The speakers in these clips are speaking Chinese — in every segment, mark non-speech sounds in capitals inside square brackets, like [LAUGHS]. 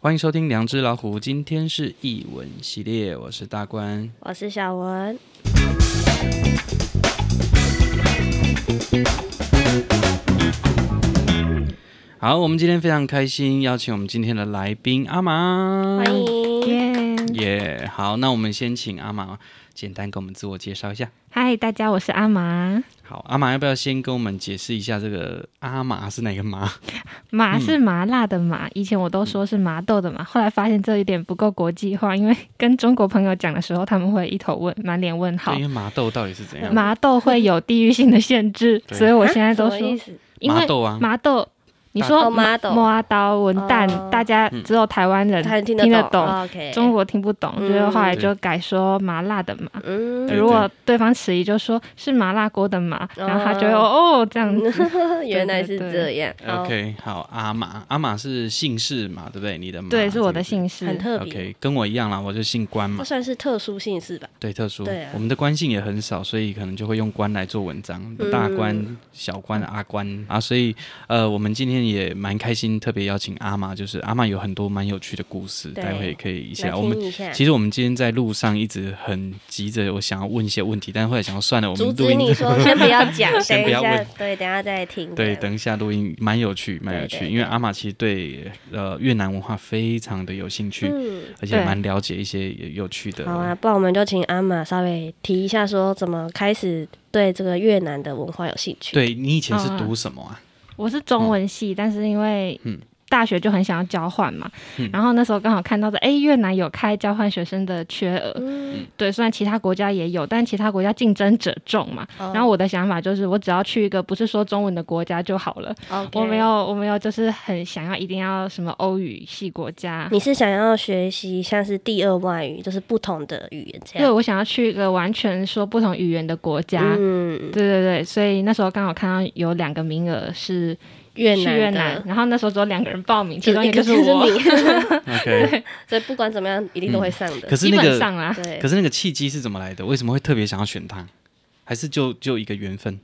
欢迎收听《两只老虎》，今天是译文系列，我是大官，我是小文。好，我们今天非常开心，邀请我们今天的来宾阿玛，欢迎，耶！Yeah, 好，那我们先请阿玛简单给我们自我介绍一下。嗨，大家，我是阿玛。好，阿玛要不要先跟我们解释一下这个阿麻是哪个麻？[LAUGHS] 麻是麻辣的麻，嗯、以前我都说是麻豆的麻，后来发现这一点不够国际化，因为跟中国朋友讲的时候，他们会一头问，满脸问号。因为麻豆到底是怎样？麻豆会有地域性的限制，所以我现在都说，因为麻豆啊，麻豆。你说麻豆、磨刀、文旦，大家只有台湾人听得懂，中国听不懂，所以后来就改说麻辣的麻。如果对方迟疑，就说是麻辣锅的麻，然后他就哦这样子，[LAUGHS] 原来是这样。OK，好，阿玛，阿玛是姓氏嘛，对不对？你的对，是我的姓氏，很特别。OK，跟我一样啦，我就姓关嘛。算是特殊姓氏吧？对，特殊。对，我们的关姓也很少，所以可能就会用关来做文章，大关、小关、阿关啊。所以呃，我们今天也蛮开心。特别邀请阿玛，就是阿玛有很多蛮有趣的故事，待会可以一起来。我们其实我们今天在路上一直很急着，我想要问一些问题，但是后来想要算了，我们录音你说 [LAUGHS] 先不要讲，[LAUGHS] 先不要问，对，等下再听。对，等一下录音蛮有趣，蛮有趣，因为阿玛其实对呃越南文化非常的有兴趣，而且蛮了解一些有趣的。好啊，不然我们就请阿玛稍微提一下，说怎么开始对这个越南的文化有兴趣。对，你以前是读什么啊？我是中文系，嗯、但是因为大学就很想要交换嘛，嗯、然后那时候刚好看到的，哎，越南有开交换学生的缺额，嗯、对，虽然其他国家也有，但其他国家竞争者众嘛。哦、然后我的想法就是，我只要去一个不是说中文的国家就好了。我没有，我没有，就是很想要一定要什么欧语系国家。你是想要学习像是第二外语，就是不同的语言这样？对，我想要去一个完全说不同语言的国家。嗯，对对对，所以那时候刚好看到有两个名额是。越南，越南，然后那时候只有两个人报名，其中一个是我。[LAUGHS] OK，所以不管怎么样，一定都会上的。可是那个，对，可是那个契机是怎么来的？为什么会特别想要选他？还是就就一个缘分？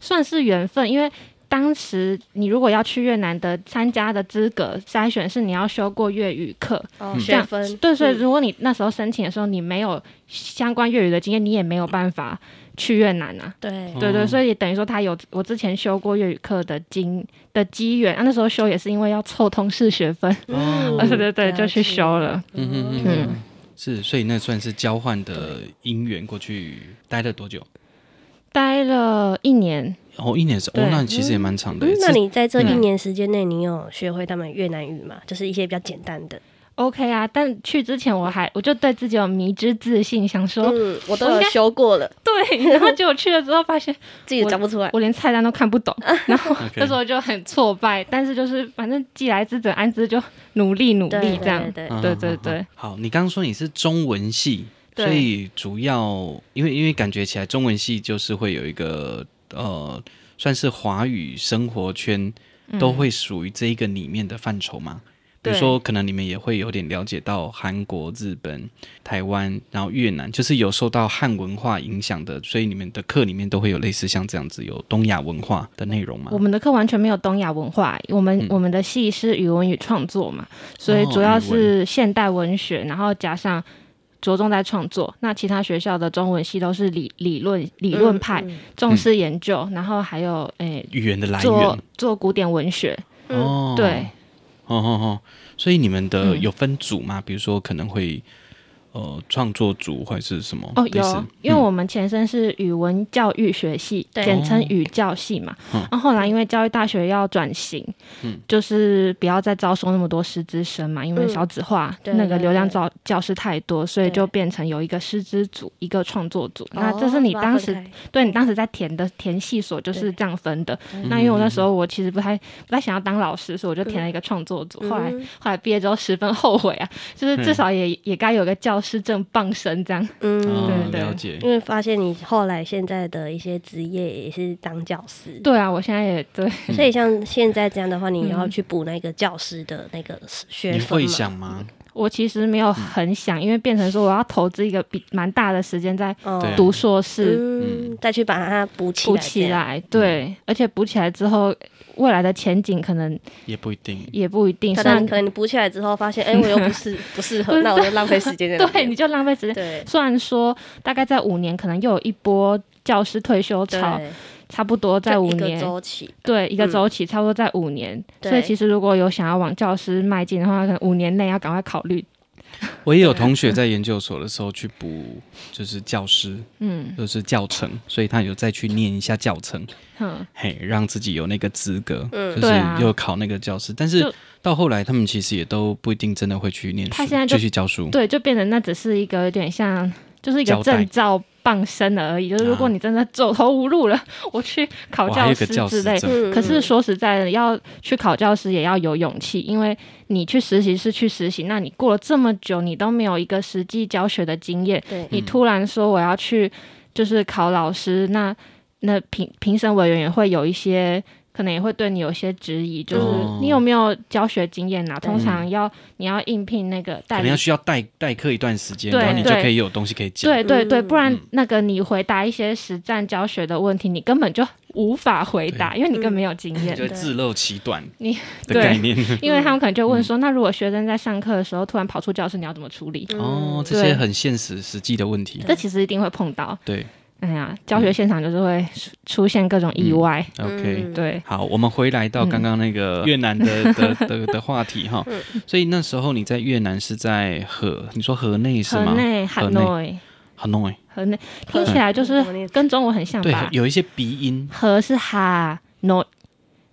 算是缘分，因为当时你如果要去越南的参加的资格筛选是你要修过粤语课，哦，学分。对，所以如果你那时候申请的时候你没有相关粤语的经验，你也没有办法。去越南啊？对对对，所以等于说他有我之前修过粤语课的经的机缘啊，那时候修也是因为要凑通识学分，哦，[LAUGHS] 对对对，就去修了。嗯嗯嗯，是，所以那算是交换的因缘，过去待了多久？待了一年。哦，一年是哦，那其实也蛮长的。那你在这一年时间内，你有学会他们越南语吗？就是一些比较简单的。OK 啊，但去之前我还我就对自己有迷之自信，想说，嗯，我都有修过了，对，[LAUGHS] 然后结果去了之后发现 [LAUGHS] 自己讲不出来，我连菜单都看不懂，[LAUGHS] 然后那时候就很挫败，但是就是反正既来之则安之，就努力努力这样，对对对对。好，你刚刚说你是中文系，所以主要因为因为感觉起来中文系就是会有一个呃，算是华语生活圈都会属于这一个里面的范畴吗？比如说，可能你们也会有点了解到韩国、日本、台湾，然后越南，就是有受到汉文化影响的，所以你们的课里面都会有类似像这样子有东亚文化的内容吗？我们的课完全没有东亚文化，我们、嗯、我们的系是语文与创作嘛，所以主要是现代文学，然后加上着重在创作。那其他学校的中文系都是理理论理论派，嗯嗯、重视研究，然后还有诶、欸、语言的来源，做做古典文学。哦，对。哦哦哦，所以你们的有分组吗？嗯、比如说可能会。呃，创作组还是什么？哦，有，因为我们前身是语文教育学系，简称语教系嘛。然后后来因为教育大学要转型，嗯就是不要再招收那么多师资生嘛，因为少子化，那个流量教教师太多，所以就变成有一个师资组，一个创作组。那这是你当时对你当时在填的填系所就是这样分的。那因为我那时候我其实不太不太想要当老师，所以我就填了一个创作组。后来后来毕业之后十分后悔啊，就是至少也也该有个教。是正傍身这样，嗯，对对，了解。因为发现你后来现在的一些职业也是当教师，对啊，我现在也对。所以像现在这样的话，你要去补那个教师的那个学分吗？你会想吗？我其实没有很想，因为变成说我要投资一个比蛮大的时间在读硕士，嗯，再去把它补起补起来。对，而且补起来之后，未来的前景可能也不一定，也不一定。可能可能你补起来之后发现，哎，我又不是 [LAUGHS] 不适合，那我就浪费时间。对，你就浪费时间。对，虽然说大概在五年，可能又有一波教师退休潮，差不多在五年。周期，对，一个周期差不多在五年。所以其实如果有想要往教师迈进的话，可能五年内要赶快考虑。我也有同学在研究所的时候去补，就是教师，嗯，就是教程，所以他有再去念一下教程，嗯，嘿，让自己有那个资格，嗯，就是又考那个教师。但是到后来，他们其实也都不一定真的会去念书，他现在就去教书，对，就变成那只是一个有点像，就是一个证照。傍身了而已，就是如果你真的走投无路了，啊、我去考教师之类。嗯、可是说实在的，要去考教师也要有勇气，因为你去实习是去实习，那你过了这么久，你都没有一个实际教学的经验，对你突然说我要去就是考老师，那那评评审委员也会有一些。可能也会对你有些质疑，就是你有没有教学经验啊？通常要你要应聘那个代，可能要需要代代课一段时间，然后你就可以有东西可以讲。对对对，不然那个你回答一些实战教学的问题，你根本就无法回答，因为你根本没有经验，就自漏其短。你的概念，因为他们可能就问说，那如果学生在上课的时候突然跑出教室，你要怎么处理？哦，这些很现实实际的问题，这其实一定会碰到。对。哎呀，教学现场就是会出现各种意外。嗯、OK，对，好，我们回来到刚刚那个越南的、[LAUGHS] 嗯、的的的，话题哈。所以那时候你在越南是在河，你说河内是吗？河内，河内，河内，河内，听起来就是跟中文很像吧？对，有一些鼻音。河是哈内。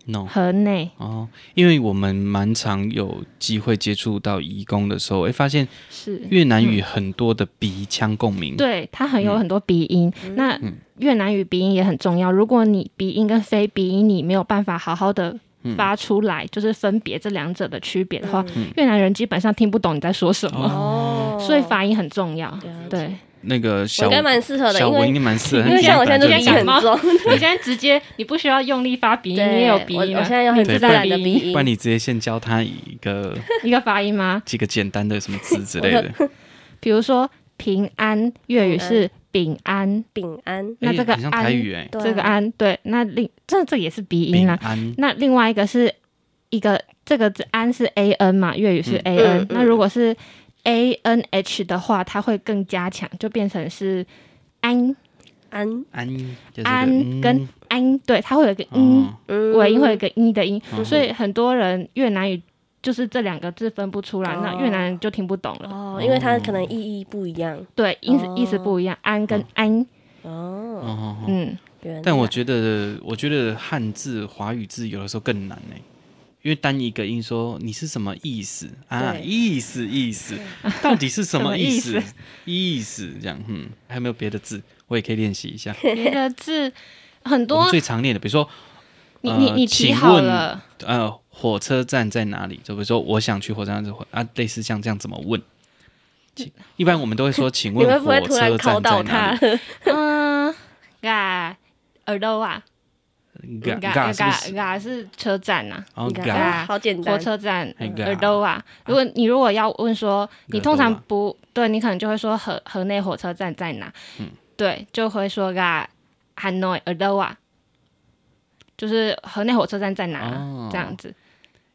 No. 河内。哦，因为我们蛮常有机会接触到移工的时候，会发现是。越南语很多的鼻腔共鸣，嗯、对，它很有很多鼻音。嗯、那越南语鼻音也很重要，如果你鼻音跟非鼻音你没有办法好好的发出来，嗯、就是分别这两者的区别的话，嗯、越南人基本上听不懂你在说什么。哦，所以发音很重要，对。那个小应该蛮适合的，小文应该蛮适合，因为像我现在就鼻音很重，你现在直接你不需要用力发鼻音，你也有鼻音，我现在有很自然的鼻音。不然你直接先教他一个 [LAUGHS] 一个发音吗？几个简单的什么词之类的，[LAUGHS] 比如说平安，粤语是丙安，丙安。那这个安，台语哎，这个安对，那另这这也是鼻音啊。那另外一个是一个这个字安是 a n 嘛，粤语是 a n，那如果是。A N H 的话，它会更加强，就变成是安。安。安安跟安，对，它会有一个音尾音，会有一个一的音，所以很多人越南语就是这两个字分不出来，那越南人就听不懂了。哦，因为它可能意义不一样，对，意思意思不一样，安跟安。哦，嗯，但我觉得，我觉得汉字华语字有的时候更难呢。因为单一个音说你是什么意思啊？意思意思，[LAUGHS] 到底是 [LAUGHS] 什么意思？意思这样，嗯，还有没有别的字？我也可以练习一下。别的字很多，最常练的，比如说，你你你提好了，呃，火车站在哪里？就比如说，我想去火车站，啊，类似像这样怎么问？一般我们都会说，[LAUGHS] 请问火车站在哪里？嗯，啊，耳朵啊。嘎嘎嘎是车站呐，嘎好简单，火车站耳朵啊。如果你如果要问说，你通常不对，你可能就会说河河内火车站在哪？嗯，对，就会说嘎 nội ở đâu 啊，就是河内火车站在哪？这样子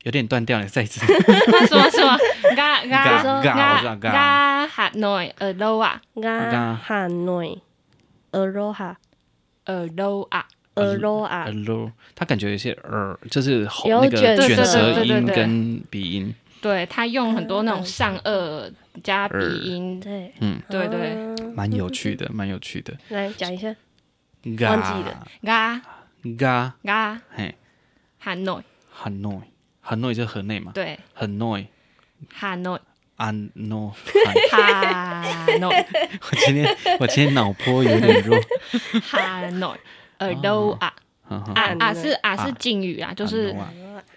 有点断掉了，再一次。什么什么？嘎嘎嘎嘎 nội ở đâu 啊？嘎 nội ở đâu 哈？ở đâu 啊？耳朵啊，耳朵，他感觉有些耳，就是那个卷舌音跟鼻音。对，他用很多那种上颚加鼻音。对，嗯，对对，蛮有趣的，蛮有趣的。来讲一下，忘记了，嘎嘎嘎，嘿，hà nội，hà nội，hà nội 就河内嘛。对，hà nội，hà nội，hà nội，hà nội。[LAUGHS] 我今天我今天脑波有点弱。[LAUGHS] Hà nội。耳朵啊。啊啊是啊是敬语啊，就是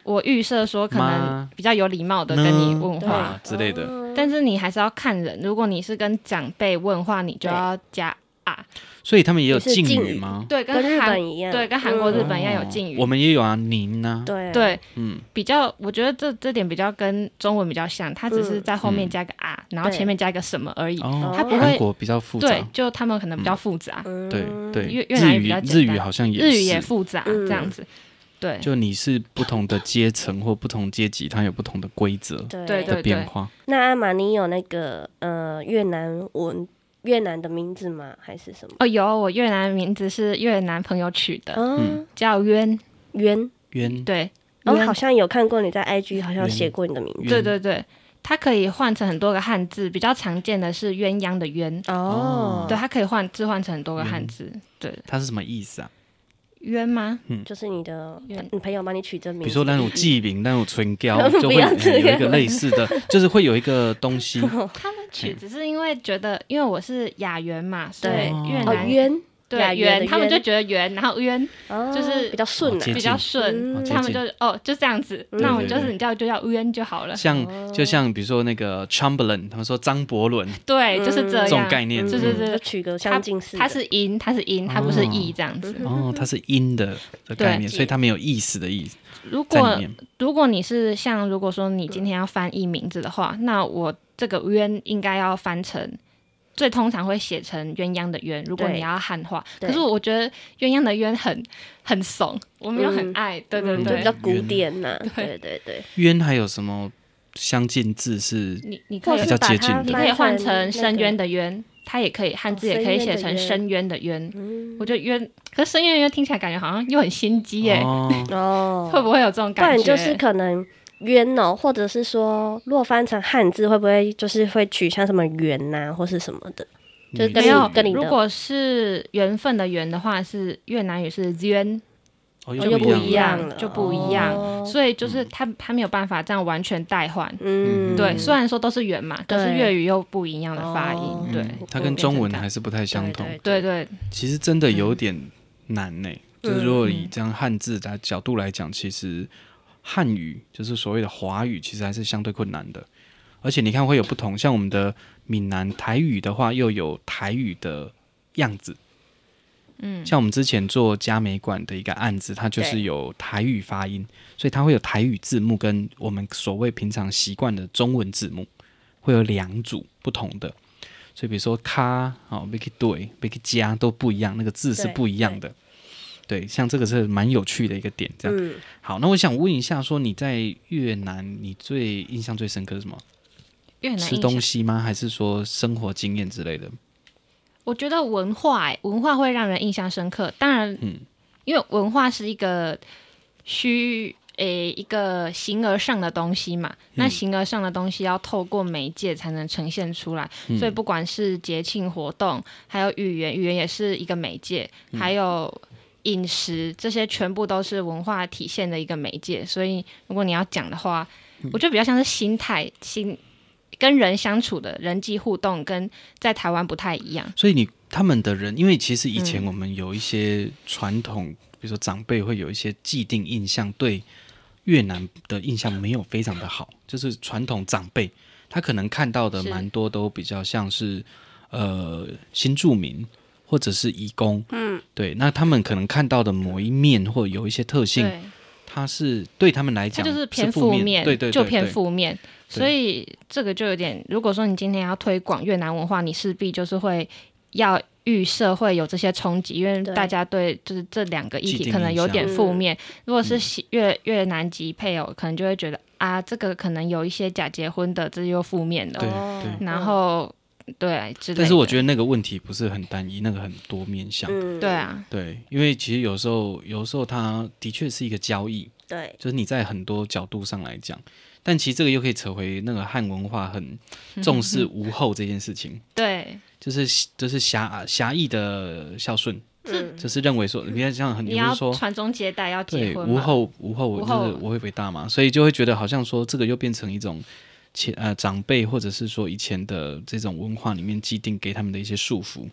我预设说可能比较有礼貌的跟你问话。之类的，但是你还是要看人。如果你是跟长辈问话，你就要加啊。所以他们也有敬语吗？对，跟日本一样，对，跟韩国、日本一样有敬语。我们也有啊，您呢？对对，嗯，比较我觉得这这点比较跟中文比较像，它只是在后面加个啊，然后前面加一个什么而已。它不会。韩国比较复杂，对，就他们可能比较复杂。对对，越越南语比较简单，日语好像也日语也复杂这样子。对，就你是不同的阶层或不同阶级，它有不同的规则对的变化。那阿玛，尼有那个呃越南文越南的名字吗？还是什么？哦，有，我越南名字是越南朋友取的，嗯，叫渊。渊。渊，对，我、哦、好像有看过你在 IG 好像写过你的名字，对对对。它可以换成很多个汉字，比较常见的是鸳鸯的鸳。哦，对，它可以换置换成很多个汉字，对。它是什么意思啊？鸳吗？嗯，就是你的你朋友帮你取这名，比如说那种记名、[LAUGHS] 那种唇膏，就会有一个类似的，[LAUGHS] 就是会有一个东西。[LAUGHS] 他们取只是因为觉得，因为我是雅媛嘛，对，越南渊。对，圆，他们就觉得圆，然后渊就是比较顺，比较顺，他们就哦就这样子，那我就是你叫就叫渊就好了。像就像比如说那个 Chamberlain，他们说张伯伦，对，就是这样，这种概念，就是是取个相近似。它是音，它是音，它不是意这样子。哦，它是音的的概念，所以它没有意思的意思。如果如果你是像如果说你今天要翻译名字的话，那我这个渊应该要翻成。最通常会写成鸳鸯的鸳，如果你要汉化。可是我觉得鸳鸯的鸳很很怂，我没有很爱。对对对，比较古典呐。对对对。鸳还有什么相近字是？你你可以比较接近的，你可以换成深渊的渊，它也可以汉字也可以写成深渊的渊。我觉得渊，可是深渊的渊听起来感觉好像又很心机耶。哦。[LAUGHS] 会不会有这种感觉？就是可能。渊哦，或者是说，若翻成汉字，会不会就是会取像什么缘呐，或是什么的？就是跟你跟你如果是缘分的缘的话，是越南语是渊，哦，又不一样了，就不一样。所以就是他他没有办法这样完全代换。嗯，对，虽然说都是缘嘛，可是粤语又不一样的发音。对，它跟中文还是不太相同。对对，其实真的有点难呢。就是如果以这样汉字的角度来讲，其实。汉语就是所谓的华语，其实还是相对困难的。而且你看会有不同，像我们的闽南台语的话，又有台语的样子。嗯，像我们之前做嘉美馆的一个案子，它就是有台语发音，所以它会有台语字幕跟我们所谓平常习惯的中文字幕会有两组不同的。所以比如说“卡”哦 “make 对 “make 加”都不一样，那个字是不一样的。对，像这个是蛮有趣的一个点，这样。嗯、好，那我想问一下，说你在越南，你最印象最深刻是什么？越南吃东西吗？还是说生活经验之类的？我觉得文化、欸，文化会让人印象深刻。当然，嗯，因为文化是一个虚诶、欸、一个形而上的东西嘛。嗯、那形而上的东西要透过媒介才能呈现出来，嗯、所以不管是节庆活动，还有语言，语言也是一个媒介，嗯、还有。饮食这些全部都是文化体现的一个媒介，所以如果你要讲的话，嗯、我觉得比较像是心态、心跟人相处的人际互动，跟在台湾不太一样。所以你他们的人，因为其实以前我们有一些传统，嗯、比如说长辈会有一些既定印象，对越南的印象没有非常的好，就是传统长辈他可能看到的蛮多都比较像是，是呃新住民。或者是移工，嗯，对，那他们可能看到的某一面或有一些特性，对。它是对他们来讲就是偏负面，面对，对对，就偏负面，所以这个就有点，如果说你今天要推广越南文化，你势必就是会要预设会有这些冲击，因为大家对就是这两个议题可能有点负面。如果是越越南籍配偶，可能就会觉得啊，这个可能有一些假结婚的，这又负面的，对，然后。对，但是我觉得那个问题不是很单一，那个很多面向。嗯、对啊，对，因为其实有时候，有时候它的确是一个交易。对，就是你在很多角度上来讲，但其实这个又可以扯回那个汉文化很重视无后这件事情。对，就是就是狭狭义的孝顺，嗯，就是认为说，你看像很，你要传宗接代要结婚，无后无后就是我会伟大嘛，所以就会觉得好像说这个又变成一种。前呃长辈或者是说以前的这种文化里面既定给他们的一些束缚，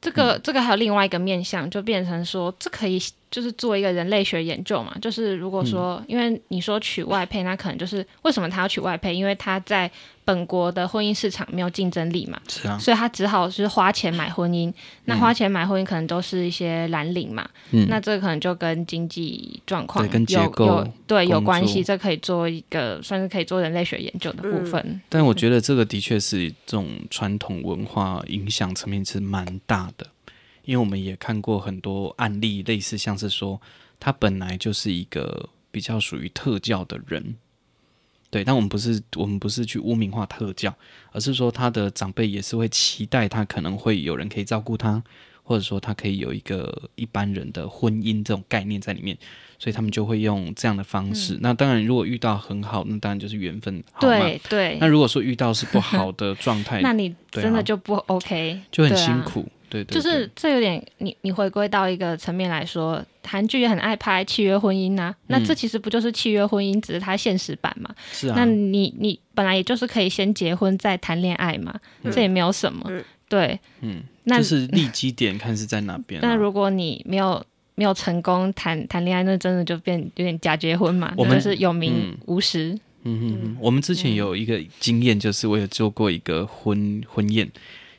这个、嗯、这个还有另外一个面向，就变成说这可以就是做一个人类学研究嘛，就是如果说、嗯、因为你说娶外配，那可能就是为什么他要娶外配？因为他在。本国的婚姻市场没有竞争力嘛，是啊，所以他只好是花钱买婚姻。嗯、那花钱买婚姻可能都是一些蓝领嘛，嗯、那这可能就跟经济状况有有对有关系，这可以做一个算是可以做人类学研究的部分。嗯、但我觉得这个的确是这种传统文化影响层面是蛮大的，因为我们也看过很多案例，类似像是说他本来就是一个比较属于特教的人。对，但我们不是我们不是去污名化特教，而是说他的长辈也是会期待他可能会有人可以照顾他，或者说他可以有一个一般人的婚姻这种概念在里面，所以他们就会用这样的方式。嗯、那当然，如果遇到很好，那当然就是缘分。对对。那如果说遇到是不好的状态，[LAUGHS] 那你真的就不 OK，就很辛苦。对，对，对，就是这有点，你你回归到一个层面来说，韩剧也很爱拍契约婚姻呐、啊，那这其实不就是契约婚姻，只是它现实版嘛？是啊。那你你本来也就是可以先结婚再谈恋爱嘛，嗯、这也没有什么。嗯、对，嗯，那就是立基点看是在哪边、啊。那如果你没有没有成功谈谈恋爱，那真的就变有点假结婚嘛？我们是有名无实。嗯嗯嗯。我们之前有一个经验，就是我有做过一个婚婚宴。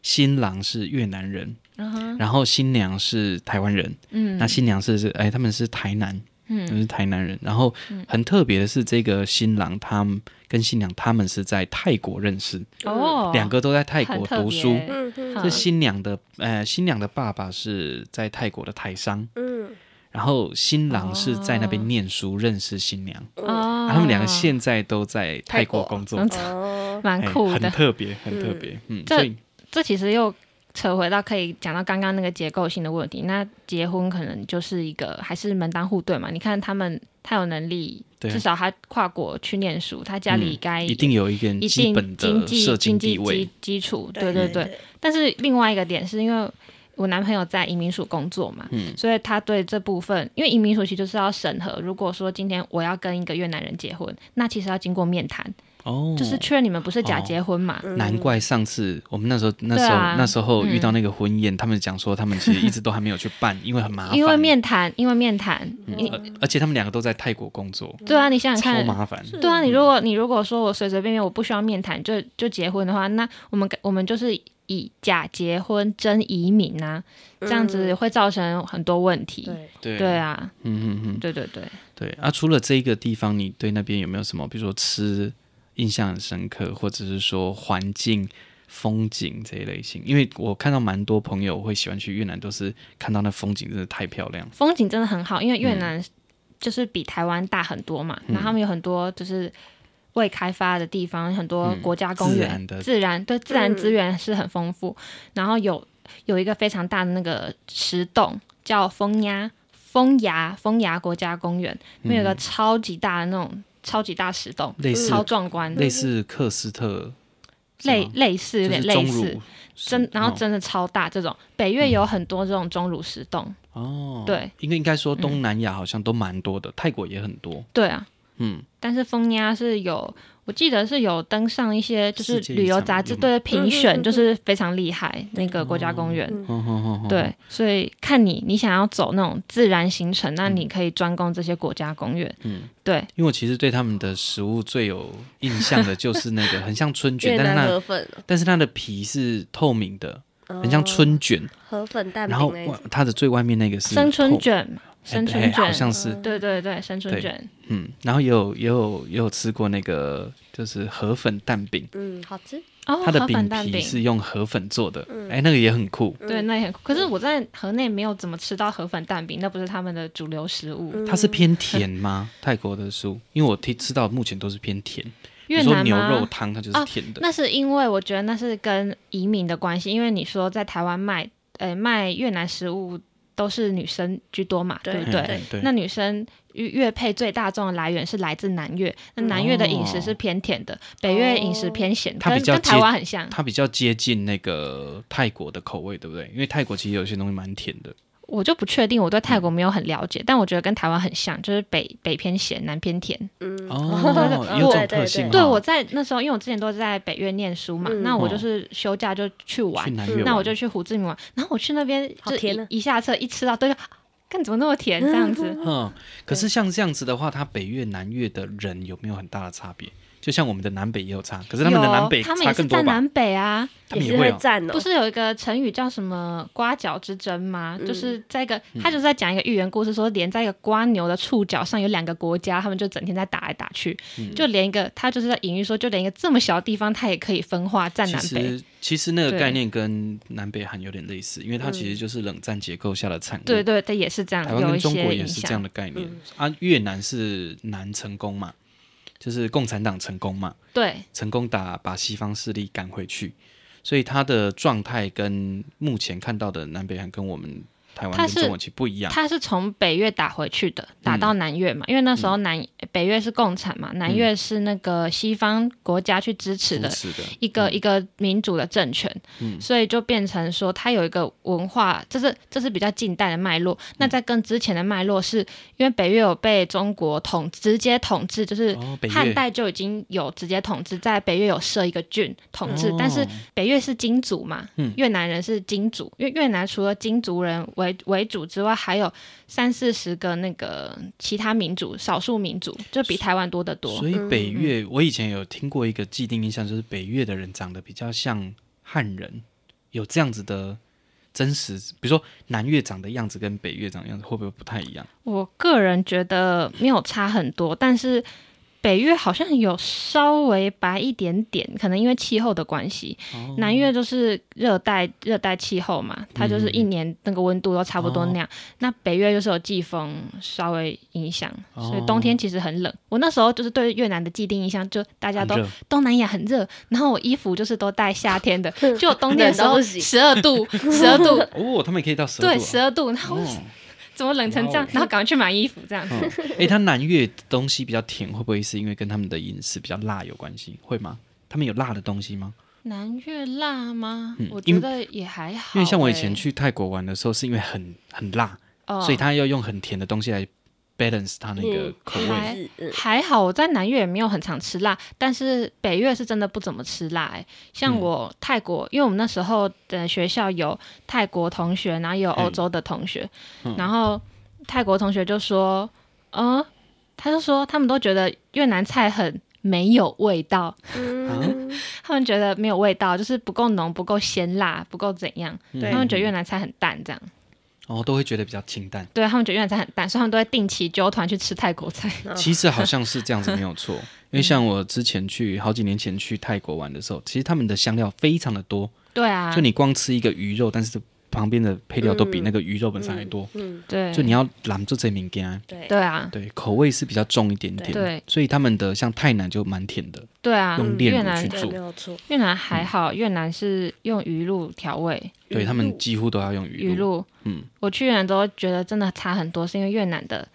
新郎是越南人，uh huh. 然后新娘是台湾人。嗯，那新娘是是哎，他们是台南，嗯，是台南人。然后很特别的是，这个新郎他们跟新娘他们是在泰国认识，哦，两个都在泰国读书。嗯嗯，是新娘的呃，新娘的爸爸是在泰国的台商，嗯，然后新郎是在那边念书认识新娘，哦，他们两个现在都在泰国工作，哦，蛮酷的，很特别，很特别，嗯，所以。这其实又扯回到可以讲到刚刚那个结构性的问题。那结婚可能就是一个还是门当户对嘛？你看他们，他有能力，至少他跨国去念书，他家里该、嗯、一定有一个基本的经济经济基基础。对对对。但是另外一个点是因为我男朋友在移民署工作嘛，嗯，所以他对这部分，因为移民署其实就是要审核。如果说今天我要跟一个越南人结婚，那其实要经过面谈。哦，就是确认你们不是假结婚嘛？难怪上次我们那时候那时候那时候遇到那个婚宴，他们讲说他们其实一直都还没有去办，[LAUGHS] 因为很麻烦。因为面谈，因为面谈，而且他们两个都在泰国工作。对啊，你想想看，超麻烦。对啊，你如果你如果说我随随便便我不需要面谈就就结婚的话，那我们我们就是以假结婚真移民呐，这样子会造成很多问题。对对啊，嗯嗯嗯，对对对对啊。除了这个地方，你对那边有没有什么，比如说吃？印象很深刻，或者是说环境、风景这一类型，因为我看到蛮多朋友会喜欢去越南，都是看到那风景真的太漂亮。风景真的很好，因为越南就是比台湾大很多嘛，嗯、然后他们有很多就是未开发的地方，很多国家公园，自然自然对自然资源是很丰富。嗯、然后有有一个非常大的那个石洞叫风崖风崖风崖国家公园，那边有个超级大的那种。超级大石洞，类似超壮观，类似克斯特，类类似有点类似，真然后真的超大。这种。北越有很多这种钟乳石洞。哦，对，应该应该说东南亚好像都蛮多的，泰国也很多。对啊，嗯，但是风压是有。我记得是有登上一些就是旅游杂志对评选，就是非常厉害那个国家公园。对，所以看你你想要走那种自然行程，那你可以专攻这些国家公园。嗯，对。因为我其实对他们的食物最有印象的就是那个很像春卷，但是它但是它的皮是透明的，很像春卷。河粉蛋饼。然后它的最外面那个是生春卷。生春卷好像是，对对对，生春卷。嗯，然后也有也有也有吃过那个，就是河粉蛋饼。嗯，好吃。哦，它的饼皮是用河粉做的。嗯，哎，那个也很酷。对，那也很酷。可是我在河内没有怎么吃到河粉蛋饼，那不是他们的主流食物。它是偏 [LAUGHS] 甜吗？泰国的食物，因为我听吃到目前都是偏甜。越南牛肉汤它就是甜的。那是因为我觉得那是跟移民的关系，因为你说在台湾卖，呃，卖越南食物。都是女生居多嘛，对不对？那女生乐乐配最大众的来源是来自南越，那南越的饮食是偏甜的，北越饮食偏咸，它比较跟台湾很像，它比较接近那个泰国的口味，对不对？因为泰国其实有些东西蛮甜的。我就不确定，我对泰国没有很了解，但我觉得跟台湾很像，就是北北偏咸，南偏甜。嗯，哦，[LAUGHS] 有这种特性。对，我在那时候，因为我之前都是在北越念书嘛，那我就是休假就去玩，那我就去胡志明玩，然后我去那边，好甜，一下车一吃到对，看怎么那么甜？这样子？嗯，可是像这样子的话，它北越南越的人有没有很大的差别？就像我们的南北也有差，可是他们的南北他们也是在南北啊，他们也会战哦。不是有一个成语叫什么“瓜角之争”吗？就是在一个，他就是在讲一个寓言故事，说连在一个瓜牛的触角上有两个国家，他们就整天在打来打去，就连一个他就是在隐喻说，就连一个这么小的地方，它也可以分化战南北。其实那个概念跟南北韩有点类似，因为它其实就是冷战结构下的产物。对对，它也是这样。台湾跟中国也是这样的概念啊。越南是南成功嘛？就是共产党成功嘛，对，成功打把西方势力赶回去，所以他的状态跟目前看到的南北韩跟我们。它是不一样，它是从北越打回去的，打到南越嘛，嗯、因为那时候南、嗯、北越是共产嘛，南越是那个西方国家去支持的一个、嗯、一个民主的政权，嗯、所以就变成说它有一个文化，这是这是比较近代的脉络。嗯、那在更之前的脉络是，因为北越有被中国统直接统治，就是汉代就已经有直接统治，在北越有设一个郡统治，哦、但是北越是金族嘛，嗯、越南人是金族，因为越南除了金族人为为为主之外，还有三四十个那个其他民族、少数民族，就比台湾多得多。所以北越，我以前有听过一个既定印象，就是北越的人长得比较像汉人，有这样子的真实。比如说南越长的样子跟北越长的样子会不会不太一样？我个人觉得没有差很多，但是。北越好像有稍微白一点点，可能因为气候的关系。哦、南越就是热带热带气候嘛，它就是一年那个温度都差不多那样。哦、那北越就是有季风稍微影响，哦、所以冬天其实很冷。我那时候就是对越南的既定印象，就大家都东南亚很热，然后我衣服就是都带夏天的，[LAUGHS] 就冬天的时候十二度，十二度哦，他们也可以到十二度，对，十二度，然后。哦怎么冷成这样？哦、然后赶快去买衣服，这样子。哎、嗯，[LAUGHS] 他南越东西比较甜，会不会是因为跟他们的饮食比较辣有关系？会吗？他们有辣的东西吗？南越辣吗？嗯、我觉得也还好、欸因。因为像我以前去泰国玩的时候，是因为很很辣，哦、所以他要用很甜的东西来。Balance 它那个口味、嗯、还还好，我在南越也没有很常吃辣，但是北越是真的不怎么吃辣、欸。像我泰国，嗯、因为我们那时候的学校有泰国同学，然后也有欧洲的同学，嗯、然后泰国同学就说，嗯，他就说他们都觉得越南菜很没有味道，嗯、[LAUGHS] 他们觉得没有味道，就是不够浓、不够鲜辣、不够怎样，嗯、他们觉得越南菜很淡，这样。哦，都会觉得比较清淡。对，他们觉得越南菜很淡，所以他们都会定期揪团去吃泰国菜。[LAUGHS] 其实好像是这样子，没有错。[LAUGHS] 因为像我之前去好几年前去泰国玩的时候，其实他们的香料非常的多。对啊，就你光吃一个鱼肉，但是旁边的配料都比那个鱼肉本身还多。嗯，对。就你要揽住这名羹。对对啊，对，口味是比较重一点点。对，所以他们的像泰南就蛮甜的。对啊，用炼乳去做。越南还好，越南是用鱼露调味。对，他们几乎都要用鱼露。嗯，我去越南都觉得真的差很多，是因为越南的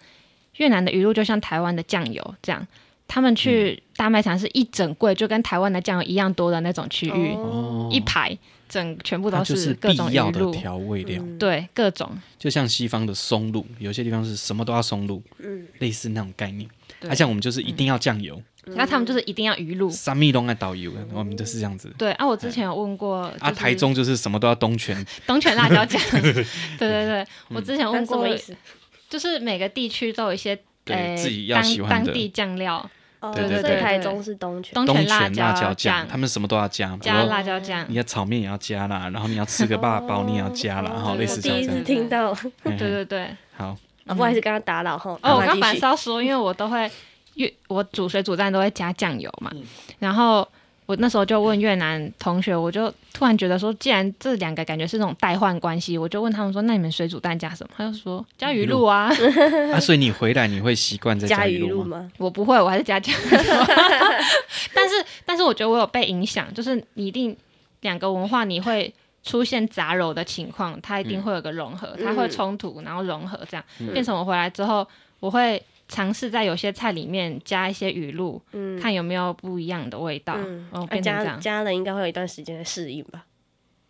越南的鱼露就像台湾的酱油这样，他们去大卖场是一整柜，就跟台湾的酱油一样多的那种区域，一排整全部都是各种鱼露调味料，对，各种。就像西方的松露，有些地方是什么都要松露，嗯，类似那种概念。而像我们就是一定要酱油。那他们就是一定要鱼露，三密都爱导游，我们就是这样子。对啊，我之前有问过，啊，台中就是什么都要东泉，[LAUGHS] 东泉辣椒酱。[LAUGHS] 对对对，我之前问过，就是每个地区都有一些呃自己要喜欢的当地酱料。对对对，台中是东泉，东泉辣椒酱，他们什么都要加，加辣椒酱。你要炒面也要加啦，然后你要吃个霸包，你也要加啦，然后类似这样。第一次听到，对 [LAUGHS] 对对，好，不好意思，刚刚打扰哈。哦，我刚本来是要说，因为我都会。越我煮水煮蛋都会加酱油嘛，嗯、然后我那时候就问越南同学，我就突然觉得说，既然这两个感觉是那种代换关系，我就问他们说，那你们水煮蛋加什么？他就说加鱼露啊。[LAUGHS] 啊，所以你回来你会习惯再加鱼露吗？我不会，我还是加酱油。[LAUGHS] 但是但是我觉得我有被影响，就是你一定两个文化你会出现杂糅的情况，它一定会有个融合，嗯、它会冲突然后融合这样，嗯、变成我回来之后我会。尝试在有些菜里面加一些鱼露，嗯，看有没有不一样的味道。嗯，哦，变成这样，家人应该会有一段时间的适应吧？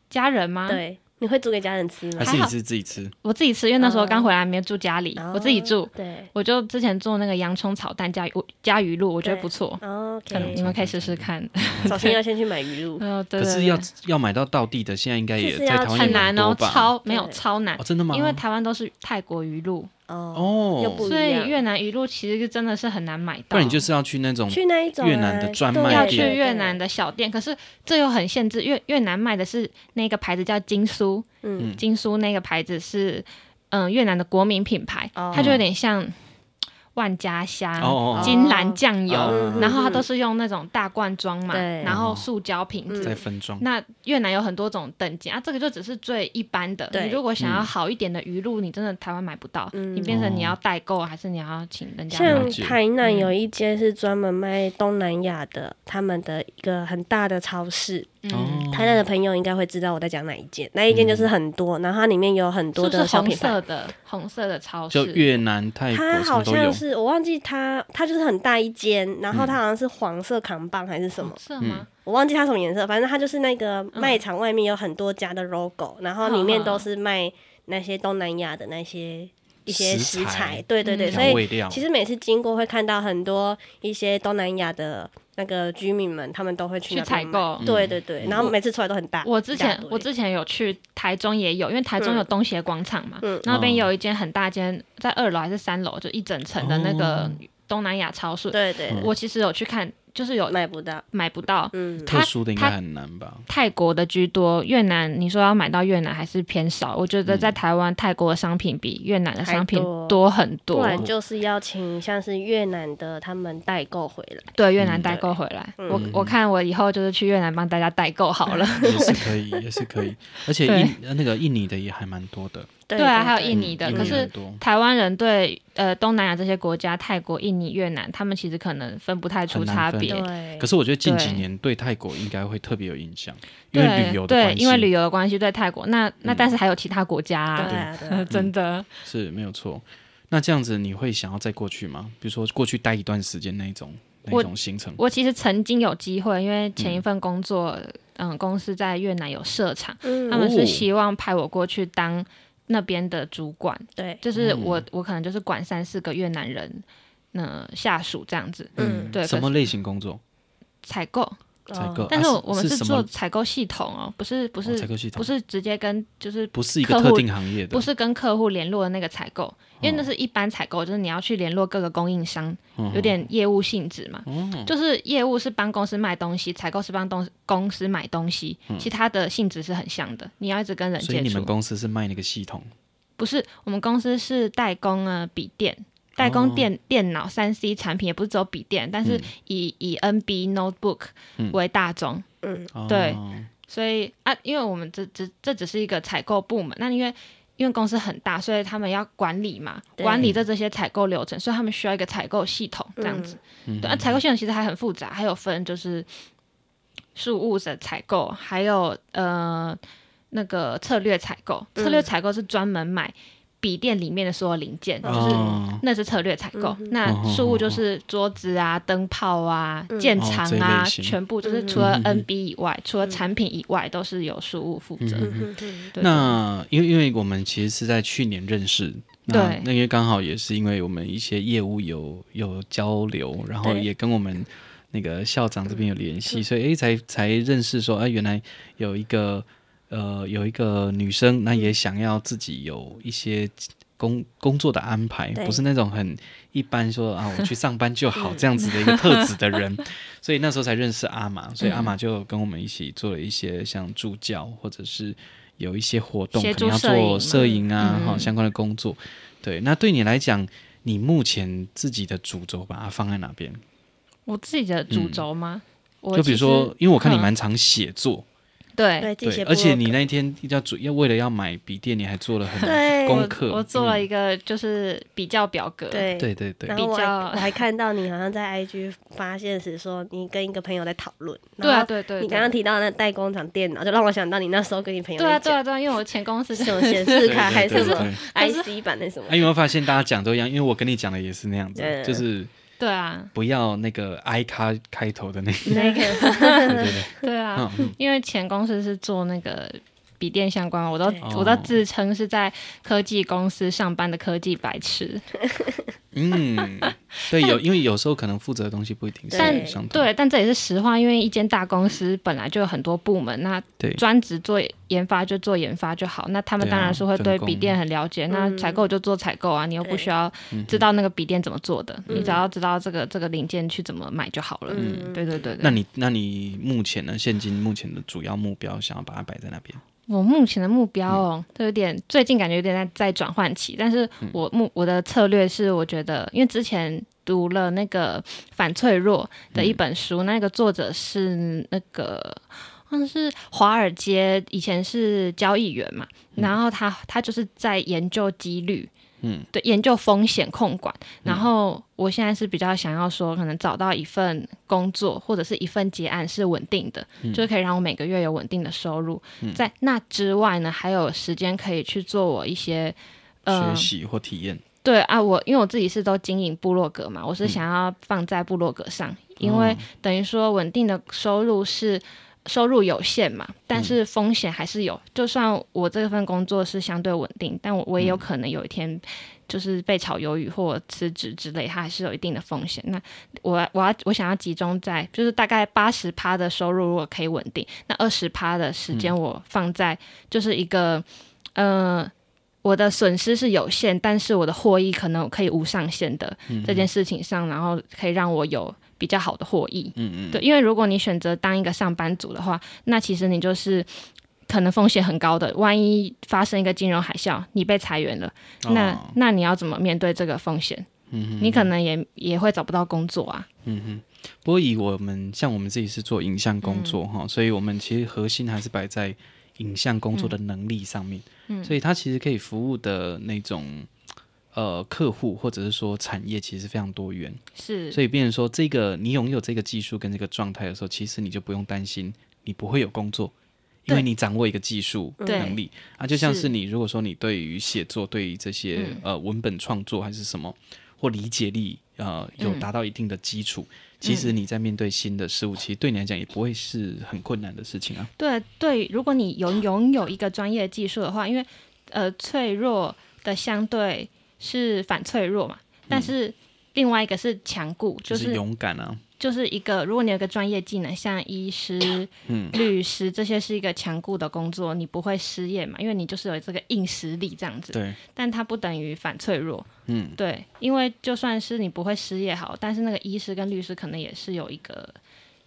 家人吗？对，你会煮给家人吃吗？还是你是自己吃？我自己吃，因为那时候刚回来没有住家里，我自己住。对，我就之前做那个洋葱炒蛋加鱼加鱼露，我觉得不错。OK，你们可以试试看。首先 [LAUGHS] 要先去买鱼露。嗯，[LAUGHS] 对。可是要要买到到地的，现在应该也在台湾很难哦，超没有超难。真的吗？因为台湾都是泰国鱼露。哦，又不一样。所以越南鱼露其实真的是很难买到。不然你就是要去那种去那一种越南的专卖店，要去越南的小店。可是这又很限制，越越南卖的是那个牌子叫金苏，嗯，金苏那个牌子是嗯越南的国民品牌，它就有点像。万家香、金兰酱油，然后它都是用那种大罐装嘛，然后塑胶瓶子再分装。那越南有很多种等级啊，这个就只是最一般的。你如果想要好一点的鱼露，你真的台湾买不到，你变成你要代购，还是你要请人家？像台南有一间是专门卖东南亚的，他们的一个很大的超市。嗯，台南的朋友应该会知道我在讲哪一间，那一间就是很多，然后它里面有很多的小品牌。红色的？红色的超市，就越南、泰国它好像是我忘记它，它就是很大一间，然后它好像是黄色扛棒还是什么？是吗？我忘记它什么颜色，反正它就是那个卖场外面有很多家的 logo，然后里面都是卖那些东南亚的那些一些食材。对对对，所以其实每次经过会看到很多一些东南亚的。那个居民们，他们都会去采购，对对对，然后每次出来都很大。我之前我之前有去台中也有，因为台中有东协广场嘛，那边有一间很大间，在二楼还是三楼，就一整层的那个东南亚超市。对对，我其实有去看。就是有买不到，买不到。嗯，特殊的应该很难吧？泰国的居多，越南你说要买到越南还是偏少。我觉得在台湾，泰国的商品比越南的商品多很多。不然就是要请像是越南的他们代购回来。对，越南代购回来。我我看我以后就是去越南帮大家代购好了。[LAUGHS] 也是可以，也是可以。[LAUGHS] 而且印那个印尼的也还蛮多的。对啊，还有印尼的。可是台湾人对呃东南亚这些国家，泰国、印尼、越南，他们其实可能分不太出差别。对。可是我觉得近几年对泰国应该会特别有印象，因为旅游的关系。对，因为旅游的关系对泰国。那那但是还有其他国家啊，[LAUGHS] 对，真的是没有错。那这样子你会想要再过去吗？比如说过去待一段时间那种那种行程？我其实曾经有机会，因为前一份工作，嗯，公司在越南有设厂，他们是希望派我过去当。那边的主管，对，就是我，我可能就是管三四个越南人，那下属这样子，嗯，对。什么类型工作？采购，采购。但是我们是做采购系统哦，不是不是采购系统，不是直接跟就是不是一个特定行业的，不是跟客户联络的那个采购，因为那是一般采购，就是你要去联络各个供应商，有点业务性质嘛。就是业务是帮公司卖东西，采购是帮东公司买东西，其他的性质是很像的。你要一直跟人接触。所以你们公司是卖那个系统？不是，我们公司是代工啊，笔电，代工电电脑三 C 产品，也不是只有笔电，但是以以 NB notebook 为大宗，嗯，对，所以啊，因为我们这这这只是一个采购部门，那因为因为公司很大，所以他们要管理嘛，管理着这些采购流程，所以他们需要一个采购系统这样子，对，啊，采购系统其实还很复杂，还有分就是数物的采购，还有呃。那个策略采购，策略采购是专门买笔电里面的所有零件，嗯、就是那是策略采购。嗯、那数物就是桌子啊、灯泡啊、键盘、嗯、啊，全部就是除了 NB 以外，嗯、除了产品以外，都是由数物负责。那因为因为我们其实是在去年认识，那对。那因为刚好也是因为我们一些业务有有交流，然后也跟我们那个校长这边有联系，所以哎才才认识说，哎原来有一个。呃，有一个女生，那也想要自己有一些工工作的安排，不是那种很一般说啊，我去上班就好这样子的一个特质的人，[LAUGHS] 所以那时候才认识阿玛，所以阿玛就跟我们一起做了一些像助教，或者是有一些活动，可能要做摄影啊，哈、嗯、相关的工作。对，那对你来讲，你目前自己的主轴把它放在哪边？我自己的主轴吗？嗯、就比如说，因为我看你蛮常写作。对，对，而且你那天要主要为了要买笔电，你还做了很多功课。我做了一个就是比较表格，对对对对。然后我我还看到你好像在 IG 发现时说你跟一个朋友在讨论。[LAUGHS] 对啊对对。你刚刚提到那代工厂电脑，就让我想到你那时候跟你朋友。对啊对啊对啊，因为我前公司是什么显示卡还是什么 IC 版那什么。哎，有没有发现大家讲都一样？因为我跟你讲的也是那样子，就是。对啊，不要那个 I 卡开头的那个。那个，[LAUGHS] 对对对，对啊，因为前公司是做那个笔电相关，我都我都自称是在科技公司上班的科技白痴。[LAUGHS] 嗯，对，有因为有时候可能负责的东西不一定是相同。对，但这也是实话，因为一间大公司本来就有很多部门，那专职做研发就做研发就好。那他们当然是会对笔电很了解，那采购就做采购啊，你又不需要知道那个笔电怎么做的，你只要知道这个这个零件去怎么买就好了。嗯，对对对。那你那你目前呢？现今目前的主要目标，想要把它摆在那边？我目前的目标哦，都有点最近感觉有点在在转换期，但是我目我的策略是，我觉得因为之前读了那个反脆弱的一本书，那个作者是那个好像是华尔街以前是交易员嘛，然后他他就是在研究几率。嗯，对，研究风险控管。然后我现在是比较想要说，可能找到一份工作或者是一份结案是稳定的，嗯、就可以让我每个月有稳定的收入。嗯、在那之外呢，还有时间可以去做我一些呃学习或体验。对啊，我因为我自己是都经营部落格嘛，我是想要放在部落格上，嗯、因为等于说稳定的收入是。收入有限嘛，但是风险还是有。嗯、就算我这份工作是相对稳定，但我我也有可能有一天就是被炒鱿鱼或辞职之类，它还是有一定的风险。那我我要我想要集中在就是大概八十趴的收入如果可以稳定，那二十趴的时间我放在就是一个、嗯、呃我的损失是有限，但是我的获益可能可以无上限的这件事情上，然后可以让我有。比较好的获益，嗯嗯，对，因为如果你选择当一个上班族的话，那其实你就是可能风险很高的，万一发生一个金融海啸，你被裁员了，哦、那那你要怎么面对这个风险？嗯哼，你可能也也会找不到工作啊。嗯哼，不过以我们像我们自己是做影像工作哈，嗯、所以我们其实核心还是摆在影像工作的能力上面，嗯，所以它其实可以服务的那种。呃，客户或者是说产业其实非常多元，是，所以变成说这个你拥有这个技术跟这个状态的时候，其实你就不用担心你不会有工作，因为你掌握一个技术能力。啊，就像是你如果说你对于写作、对于这些呃文本创作还是什么或理解力呃有达到一定的基础，其实你在面对新的事物，其实对你来讲也不会是很困难的事情啊。对对，如果你有拥有一个专业技术的话，因为呃脆弱的相对。是反脆弱嘛？但是另外一个是强固，就是、就是勇敢啊。就是一个，如果你有个专业技能，像医师、嗯、律师这些，是一个强固的工作，你不会失业嘛？因为你就是有这个硬实力这样子。对。但它不等于反脆弱。嗯。对，因为就算是你不会失业好，但是那个医师跟律师可能也是有一个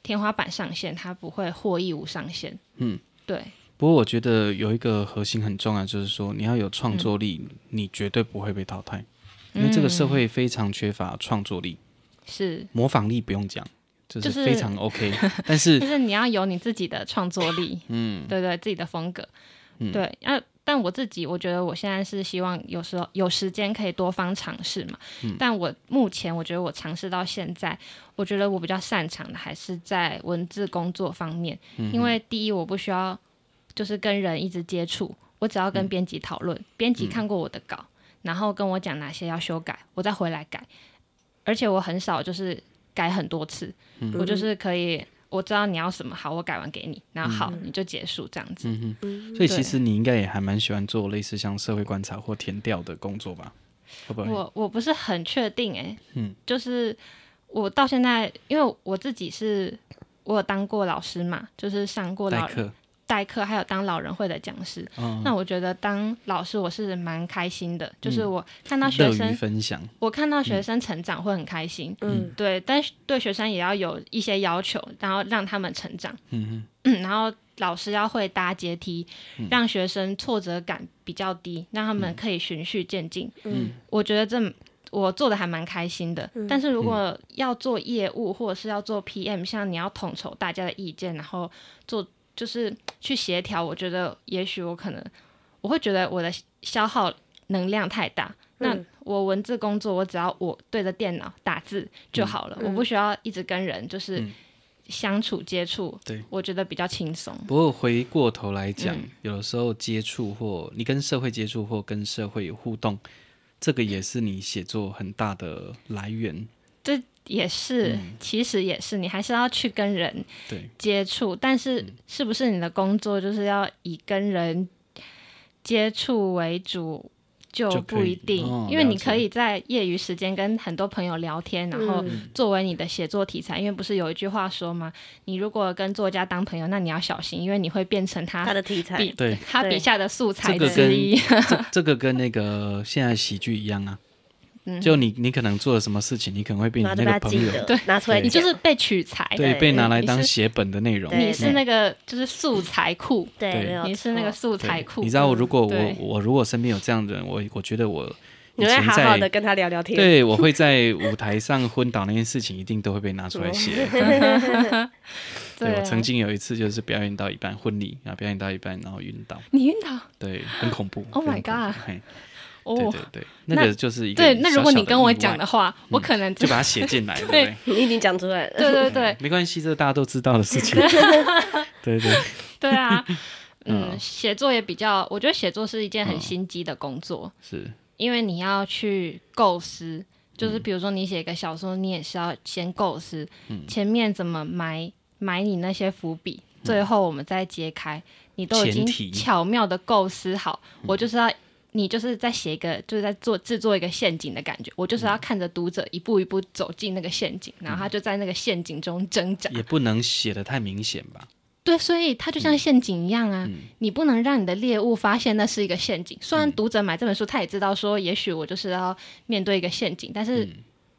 天花板上限，他不会获益无上限。嗯。对。不过我觉得有一个核心很重要，就是说你要有创作力，嗯、你绝对不会被淘汰，因为这个社会非常缺乏创作力。是模仿力不用讲，就是非常 [LAUGHS] OK，就是、但是就是你要有你自己的创作力，嗯，对对，自己的风格，嗯、对。啊，但我自己我觉得我现在是希望有时候有时间可以多方尝试嘛。嗯、但我目前我觉得我尝试到现在，我觉得我比较擅长的还是在文字工作方面，嗯、因为第一我不需要。就是跟人一直接触，我只要跟编辑讨论，编辑、嗯、看过我的稿，嗯、然后跟我讲哪些要修改，我再回来改。而且我很少就是改很多次，嗯、我就是可以，我知道你要什么，好，我改完给你，然后好，嗯、你就结束这样子。嗯嗯、所以其实你应该也还蛮喜欢做类似像社会观察或填调的工作吧？会不会？我我不是很确定哎、欸，嗯，就是我到现在，因为我自己是我有当过老师嘛，就是上过老课。代课还有当老人会的讲师，嗯、那我觉得当老师我是蛮开心的，嗯、就是我看到学生分享，我看到学生成长会很开心，嗯，对，但是对学生也要有一些要求，然后让他们成长，嗯嗯，然后老师要会搭阶梯，嗯、让学生挫折感比较低，让他们可以循序渐进，嗯，我觉得这我做的还蛮开心的，嗯、但是如果要做业务或者是要做 PM，像你要统筹大家的意见，然后做。就是去协调，我觉得也许我可能我会觉得我的消耗能量太大。嗯、那我文字工作，我只要我对着电脑打字就好了，嗯、我不需要一直跟人就是相处接触。对、嗯，我觉得比较轻松。不过回过头来讲，嗯、有的时候接触或你跟社会接触或跟社会有互动，这个也是你写作很大的来源。对。也是，嗯、其实也是，你还是要去跟人接触，但是是不是你的工作就是要以跟人接触为主？就不一定，哦、因为你可以在业余时间跟很多朋友聊天，然后作为你的写作题材。嗯、因为不是有一句话说吗？你如果跟作家当朋友，那你要小心，因为你会变成他他的题材，对他笔下的素材之一。[LAUGHS] 这个、这个跟那个现在喜剧一样啊。就你，你可能做了什么事情，你可能会被你那个朋友对拿出来，你就是被取材，对，被拿来当写本的内容。你是那个就是素材库，对，你是那个素材库。你知道，我如果我我如果身边有这样的人，我我觉得我你会好好的跟他聊聊天。对，我会在舞台上昏倒那件事情，一定都会被拿出来写。[LAUGHS] 对，我曾经有一次就是表演到一半婚礼，然后表演到一半然后晕倒。你晕倒？对，很恐怖。Oh my god！对对对，那个就是一个对。那如果你跟我讲的话，我可能就把它写进来，[LAUGHS] 对。不对？[LAUGHS] 你已经讲出来了。对对对，没关系，这个大家都知道的事情。对 [LAUGHS] 对。对啊，嗯，写作也比较，我觉得写作是一件很心机的工作，是。因为你要去构思，就是比如说你写一个小说，你也是要先构思，前面怎么埋埋你那些伏笔，最后我们再揭开，你都已经巧妙的构思好，我就是要。你就是在写一个，就是在做制作一个陷阱的感觉。我就是要看着读者一步一步走进那个陷阱，然后他就在那个陷阱中挣扎。也不能写的太明显吧？对，所以它就像陷阱一样啊！嗯、你不能让你的猎物发现那是一个陷阱。虽然读者买这本书，他也知道说，也许我就是要面对一个陷阱，但是。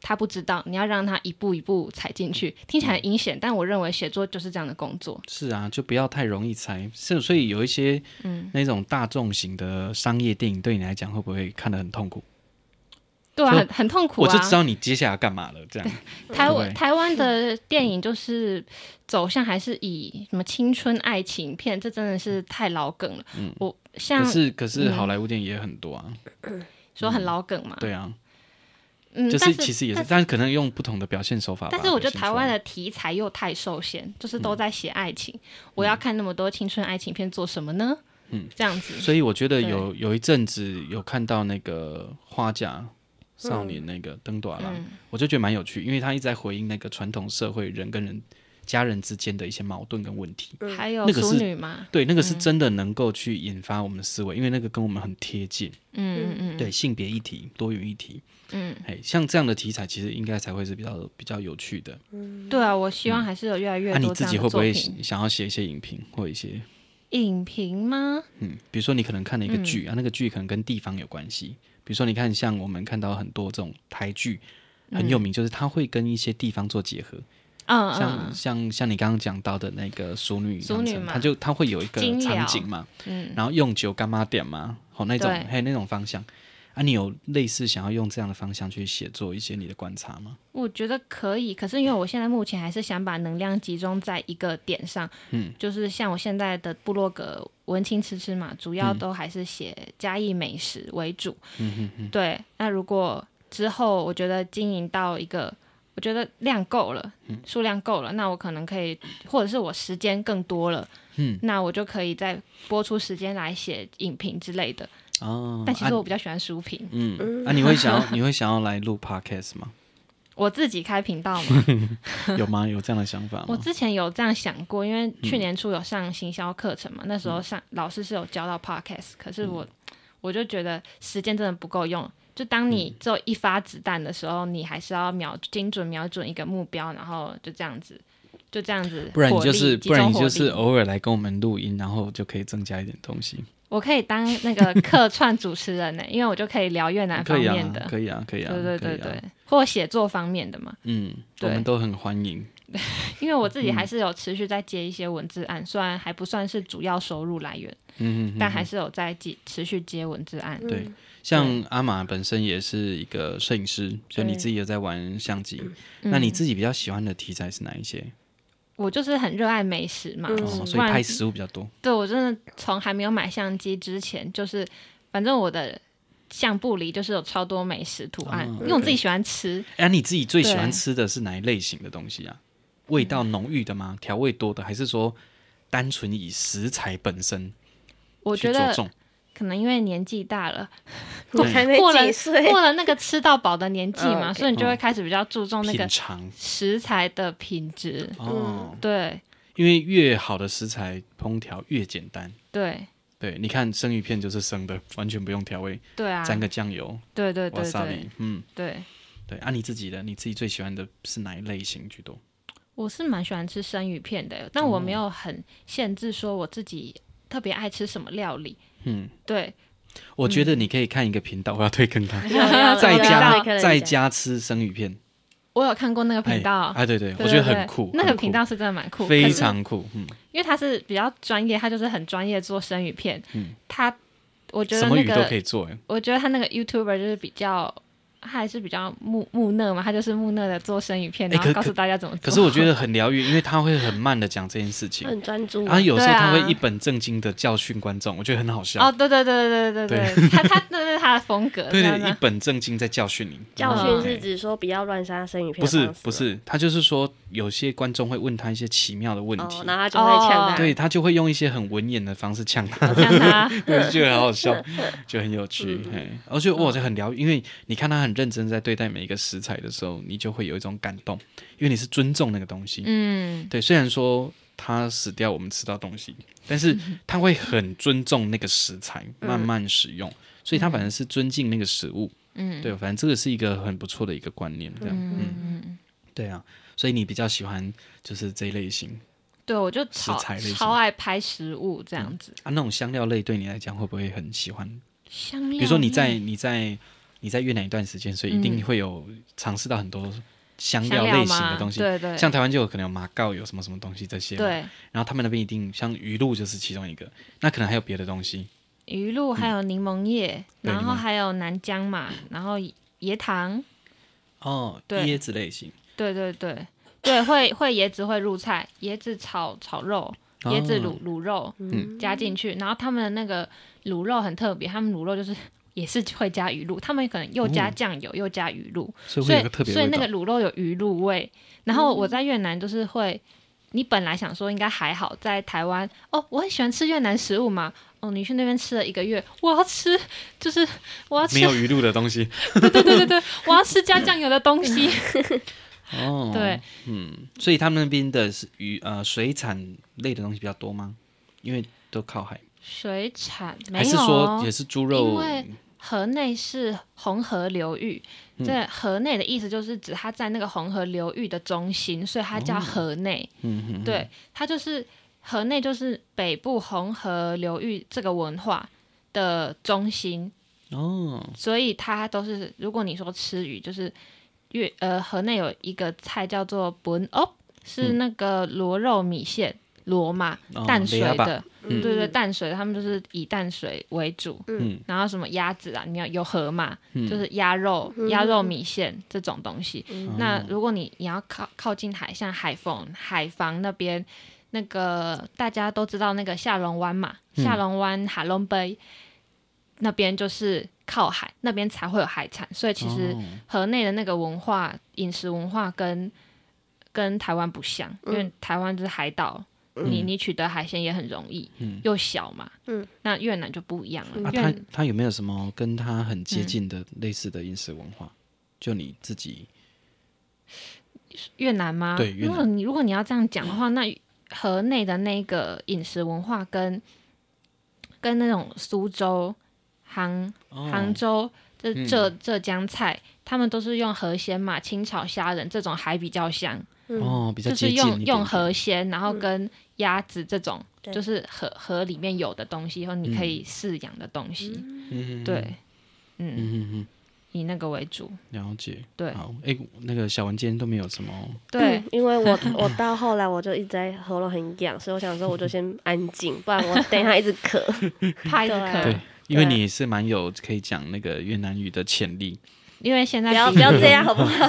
嗯他不知道，你要让他一步一步踩进去，听起来很阴险，但我认为写作就是这样的工作。是啊，就不要太容易猜。是，所以有一些嗯那种大众型的商业电影，对你来讲会不会看得很痛苦？对啊，很很痛苦啊！我就知道你接下来干嘛了。这样，台湾台湾的 [LAUGHS] 电影就是走向还是以什么青春爱情片，这真的是太老梗了。嗯，我像可是可是好莱坞电影也很多啊，说很老梗嘛。对啊。嗯，就是其实也是，但是可能用不同的表现手法。但是我觉得台湾的题材又太受限，就是都在写爱情。我要看那么多青春爱情片做什么呢？嗯，这样子。所以我觉得有有一阵子有看到那个花甲少年那个登大人，我就觉得蛮有趣，因为他一直在回应那个传统社会人跟人家人之间的一些矛盾跟问题。还有淑女吗？对，那个是真的能够去引发我们的思维，因为那个跟我们很贴近。嗯嗯嗯，对，性别议题、多元议题。嗯，哎，像这样的题材，其实应该才会是比较比较有趣的。嗯，对啊，我希望还是有越来越多。那、嗯啊、你自己会不会想要写一些影评或一些影评吗？嗯，比如说你可能看了一个剧、嗯、啊，那个剧可能跟地方有关系。比如说，你看像我们看到很多这种台剧很有名，就是它会跟一些地方做结合。嗯，像像像你刚刚讲到的那个淑女，淑女嘛，它就它会有一个场景嘛，嗯，然后用酒干嘛点嘛，好那种，还有那种方向。啊，你有类似想要用这样的方向去写作一些你的观察吗？我觉得可以，可是因为我现在目前还是想把能量集中在一个点上，嗯，就是像我现在的部落格文青吃吃嘛，主要都还是写嘉义美食为主，嗯哼哼，对。那如果之后我觉得经营到一个，我觉得量够了，数量够了，那我可能可以，或者是我时间更多了，嗯，那我就可以再播出时间来写影评之类的。哦，但其实我比较喜欢书评。嗯，啊，你会想要 [LAUGHS] 你会想要来录 podcast 吗？我自己开频道吗？[LAUGHS] 有吗？有这样的想法吗？我之前有这样想过，因为去年初有上行销课程嘛，那时候上老师是有教到 podcast，可是我我就觉得时间真的不够用。就当你只有一发子弹的时候，你还是要瞄精准瞄准一个目标，然后就这样子，就这样子。不然你就是不然你就是偶尔来跟我们录音，然后就可以增加一点东西。我可以当那个客 [LAUGHS] 串主持人呢，因为我就可以聊越南方面的，可以啊，可以啊，对对对对，或写作方面的嘛。嗯，我们都很欢迎。[LAUGHS] 因为我自己还是有持续在接一些文字案，虽然还不算是主要收入来源，嗯，但还是有在接持续接文字案。对，像阿玛本身也是一个摄影师，所以你自己有在玩相机，那你自己比较喜欢的题材是哪一些？我就是很热爱美食嘛，嗯、所以拍食物比较多。对，我真的从还没有买相机之前，就是反正我的相簿里就是有超多美食图案，哦、因为我自己喜欢吃。哎、啊，你自己最喜欢吃的是哪一类型的东西啊？味道浓郁的吗？调味多的，还是说单纯以食材本身？我觉得。可能因为年纪大了，[LAUGHS] 我还没几岁，过了那个吃到饱的年纪嘛，[LAUGHS] 所以你就会开始比较注重那个食材的品质。哦，对，因为越好的食材烹调越简单。对，对，你看生鱼片就是生的，完全不用调味，对啊，沾个酱油，对对对，对，嗯，对对。啊，你自己的，你自己最喜欢的是哪一类型居多？我是蛮喜欢吃生鱼片的，但我没有很限制说我自己特别爱吃什么料理。嗯，对。我觉得你可以看一个频道，我要推坑他，[LAUGHS] 在家在家吃生鱼片。我有看过那个频道，哎，对对，我觉得很酷。那个频道是真的蛮酷，非常酷。嗯，因为他是比较专业，他就是很专业做生鱼片。嗯，他我觉得什么鱼都可以做。我觉得他那个 YouTuber 就是比较。他还是比较木木讷嘛，他就是木讷的做生鱼片，然后告诉大家怎么做。可是我觉得很疗愈，因为他会很慢的讲这件事情，很专注。然后有时候他会一本正经的教训观众，我觉得很好笑。哦，对对对对对对对，他他那是他的风格。对对，一本正经在教训你。教训是指说不要乱杀生鱼片？不是不是，他就是说有些观众会问他一些奇妙的问题，然后他就会呛他。对他就会用一些很文言的方式呛他，呛他，[LAUGHS] 我就觉得很好笑，[LAUGHS] 就很有趣。嘿，而且我就很疗愈，因为你看他很认真在对待。每一个食材的时候，你就会有一种感动，因为你是尊重那个东西。嗯，对。虽然说它死掉，我们吃到东西，但是他会很尊重那个食材，慢慢使用，嗯、所以他反正是尊敬那个食物。嗯，对。反正这个是一个很不错的一个观念，这样。嗯嗯对啊，所以你比较喜欢就是这一类型。对，我就食材类超爱拍食物这样子。嗯、啊，那种香料类对你来讲会不会很喜欢？香料，比如说你在你在。你在越南一段时间，所以一定会有尝试到很多香料类型的东西。对对，像台湾就有可能有马告，有什么什么东西这些。对。然后他们那边一定像鱼露就是其中一个，那可能还有别的东西。鱼露还有柠檬叶，然后还有南姜嘛，然后椰糖。哦，椰子类型。对对对对，会会椰子会入菜，椰子炒炒肉，椰子卤卤肉，嗯，加进去。然后他们的那个卤肉很特别，他们卤肉就是。也是会加鱼露，他们可能又加酱油，又加鱼露，所以所以那个卤肉有鱼露味。然后我在越南就是会，你本来想说应该还好，在台湾哦，我很喜欢吃越南食物嘛。哦，你去那边吃了一个月，我要吃，[LAUGHS] 就是我要吃没有鱼露的东西。[LAUGHS] 对对对对对，我要吃加酱油的东西。[LAUGHS] 哦，对，嗯，所以他们那边的是鱼呃水产类的东西比较多吗？因为都靠海。水产没有，还是说也是猪肉？河内是红河流域，这河内的意思就是指它在那个红河流域的中心，所以它叫河内。嗯哼，对，它就是河内，就是北部红河流域这个文化的中心。哦，所以它都是，如果你说吃鱼，就是越呃河内有一个菜叫做本哦，是那个螺肉米线。螺嘛，淡水的，嗯、对对，淡水，他们就是以淡水为主。嗯，然后什么鸭子啊，你要有河嘛，嗯、就是鸭肉、鸭肉米线这种东西。嗯、那如果你你要靠靠近海，像海丰、海防那边，那个大家都知道那个下龙湾嘛，嗯、下龙湾海龙杯那边就是靠海，那边才会有海产。所以其实河内的那个文化、饮食文化跟跟台湾不像，因为台湾就是海岛。你你取得海鲜也很容易，嗯，又小嘛，嗯，那越南就不一样了。啊，他他有没有什么跟他很接近的类似的饮食文化？就你自己。越南吗？对，如果你如果你要这样讲的话，那河内的那个饮食文化跟跟那种苏州、杭杭州、这浙浙江菜，他们都是用河鲜嘛，清炒虾仁这种还比较像。哦，比较接近就是用用河鲜，然后跟鸭子这种，就是河河里面有的东西，然后你可以饲养的东西。嗯，对，嗯嗯嗯，以那个为主。了解。对。好，哎，那个小文今天都没有什么。对，因为我 [LAUGHS] 我到后来我就一直在喉咙很痒，所以我想说我就先安静，不然我等一下一直咳，怕一直咳。对，因为你是蛮有可以讲那个越南语的潜力。因为现在不要不要这样好不好？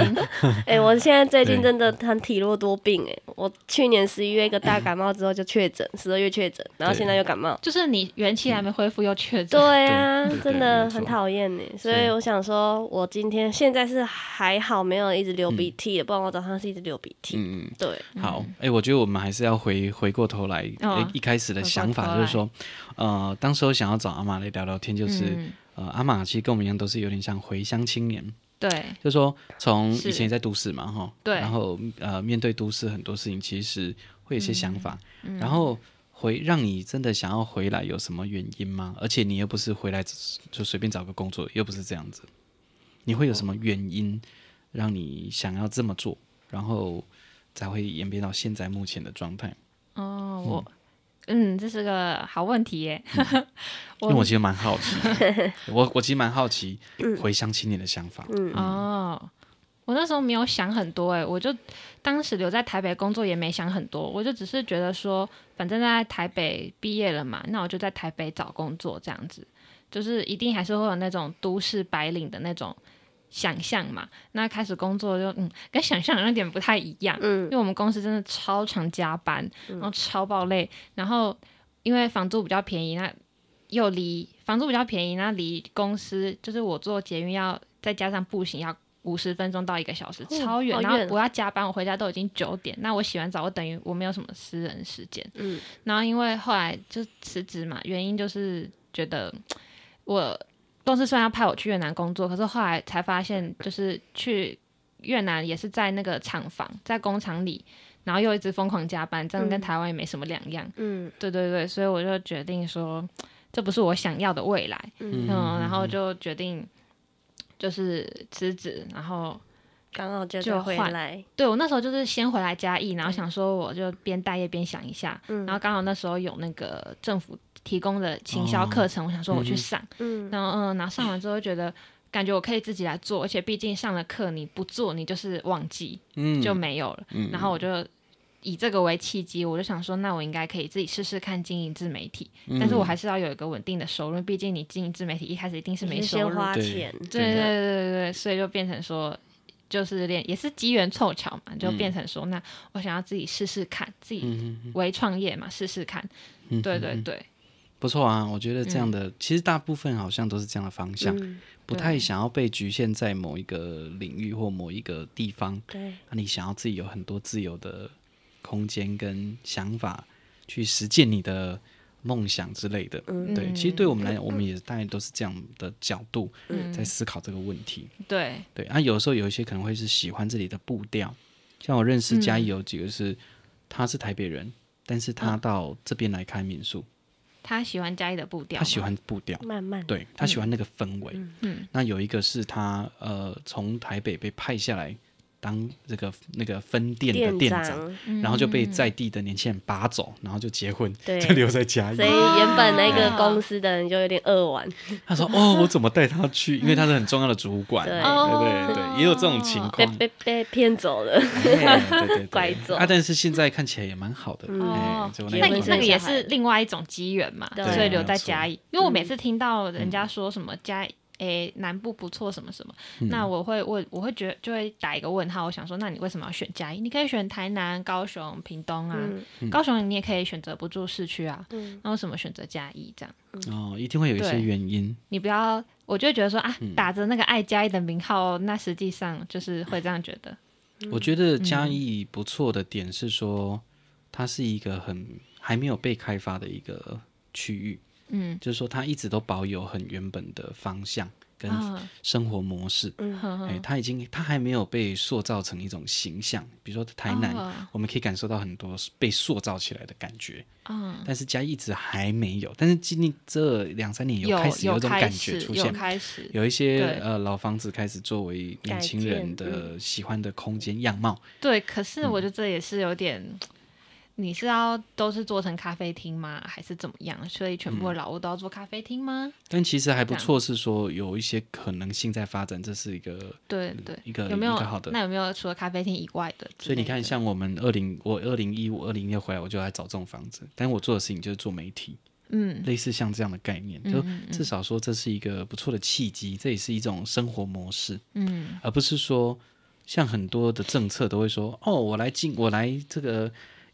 [LAUGHS] 哎，我现在最近真的很体弱多病哎，我去年十一月一个大感冒之后就确诊，十二月确诊，然后现在又感冒，就是你元气还没恢复又确诊，对啊，真的很讨厌呢。所以我想说，我今天现在是还好，没有一直流鼻涕的，不然我早上是一直流鼻涕。嗯嗯，对。好，哎，我觉得我们还是要回回过头来，一开始的想法就是说，呃，当时我想要找阿玛来聊聊天，就是。呃，阿玛其实跟我们一样，都是有点像回乡青年。对，就是说从以前在都市嘛，哈，对，然后呃，面对都市很多事情，其实会有些想法，嗯、然后回让你真的想要回来有什么原因吗？而且你又不是回来就随便找个工作，又不是这样子，你会有什么原因让你想要这么做，然后才会演变到现在目前的状态？哦，我。嗯嗯，这是个好问题耶。嗯、[LAUGHS] 因为我其实蛮好奇，我我其实蛮好奇回乡青年的想法。嗯，嗯哦，我那时候没有想很多，哎，我就当时留在台北工作也没想很多，我就只是觉得说，反正在台北毕业了嘛，那我就在台北找工作，这样子，就是一定还是会有那种都市白领的那种。想象嘛，那开始工作就嗯，跟想象有点不太一样，嗯，因为我们公司真的超常加班，然后超爆累，然后因为房租比较便宜，那又离房租比较便宜，那离公司就是我坐捷运要再加上步行要五十分钟到一个小时，超远，然后我要加班，我回家都已经九点，那我洗完澡我等于我没有什么私人时间，嗯，然后因为后来就辞职嘛，原因就是觉得我。公司虽然要派我去越南工作，可是后来才发现，就是去越南也是在那个厂房，在工厂里，然后又一直疯狂加班，这样跟台湾也没什么两样。嗯，对对对，所以我就决定说，这不是我想要的未来。嗯，嗯，然后就决定就是辞职，然后刚好就就回来。对，我那时候就是先回来嘉义，然后想说我就边待业边想一下，嗯，然后刚好那时候有那个政府。提供的行销课程，哦、我想说我去上，嗯，然后嗯，然后上完之后觉得感觉我可以自己来做，而且毕竟上了课你不做你就是忘记，嗯，就没有了，嗯，然后我就以这个为契机，我就想说，那我应该可以自己试试看经营自媒体，嗯、但是我还是要有一个稳定的收入，毕竟你经营自媒体一开始一定是没收入，花钱，对对。对对对，所以就变成说，就是练也是机缘凑巧嘛，就变成说，那我想要自己试试看，自己为创业嘛，试试看，对对对。不错啊，我觉得这样的、嗯、其实大部分好像都是这样的方向，嗯、不太想要被局限在某一个领域或某一个地方。对，那你想要自己有很多自由的空间跟想法去实践你的梦想之类的。嗯，对，其实对我们来讲，嗯、[LAUGHS] 我们也大概都是这样的角度在思考这个问题。嗯、对，对啊，有时候有一些可能会是喜欢这里的步调，像我认识嘉义有几个是，嗯、他是台北人，但是他到这边来开民宿。他喜欢家里的步调，他喜欢步调，慢慢，对，他喜欢那个氛围。嗯，嗯，那有一个是他呃从台北被派下来。当这个那个分店的店长，店长然后就被在地的年轻人拔走，然后就结婚，[LAUGHS] 就留在嘉义。所以原本那个公司的人就有点扼腕。他说：“哦，我怎么带他去？因为他是很重要的主管。对”对对对，也有这种情况。被被被骗走了，对对对，[LAUGHS] 拐走。啊，但是现在看起来也蛮好的。哦，那那个也是另外一种机缘嘛，所以留在嘉义。因为我每次听到人家说什么嘉义。诶，南部不错，什么什么，嗯、那我会问，我会觉得就会打一个问号。我想说，那你为什么要选嘉义？你可以选台南、高雄、屏东啊。嗯、高雄你也可以选择不住市区啊。嗯、那为什么选择嘉义这样？哦，一定会有一些原因。你不要，我就觉得说啊，打着那个爱嘉义的名号，那实际上就是会这样觉得。我觉得嘉义不错的点是说，它是一个很还没有被开发的一个区域。嗯，就是说，他一直都保有很原本的方向跟生活模式。嗯，哎，他已经他还没有被塑造成一种形象。比如说台南，哦、我们可以感受到很多被塑造起来的感觉。嗯，但是嘉义一直还没有。但是经历这两三年有开始有这种感觉出现，有，有开始有一些呃老房子开始作为年轻人的喜欢的空间样貌。对，可是我觉得这也是有点。你是要都是做成咖啡厅吗？还是怎么样？所以全部的老屋都要做咖啡厅吗？嗯、但其实还不错，是说有一些可能性在发展，这是一个对对一个有没有好的？那有没有除了咖啡厅以外的？所以你看，像我们二零我二零一五二零年回来，我就来找这种房子。但我做的事情就是做媒体，嗯，类似像这样的概念，就至少说这是一个不错的契机，这也是一种生活模式，嗯，而不是说像很多的政策都会说哦，我来进，我来这个。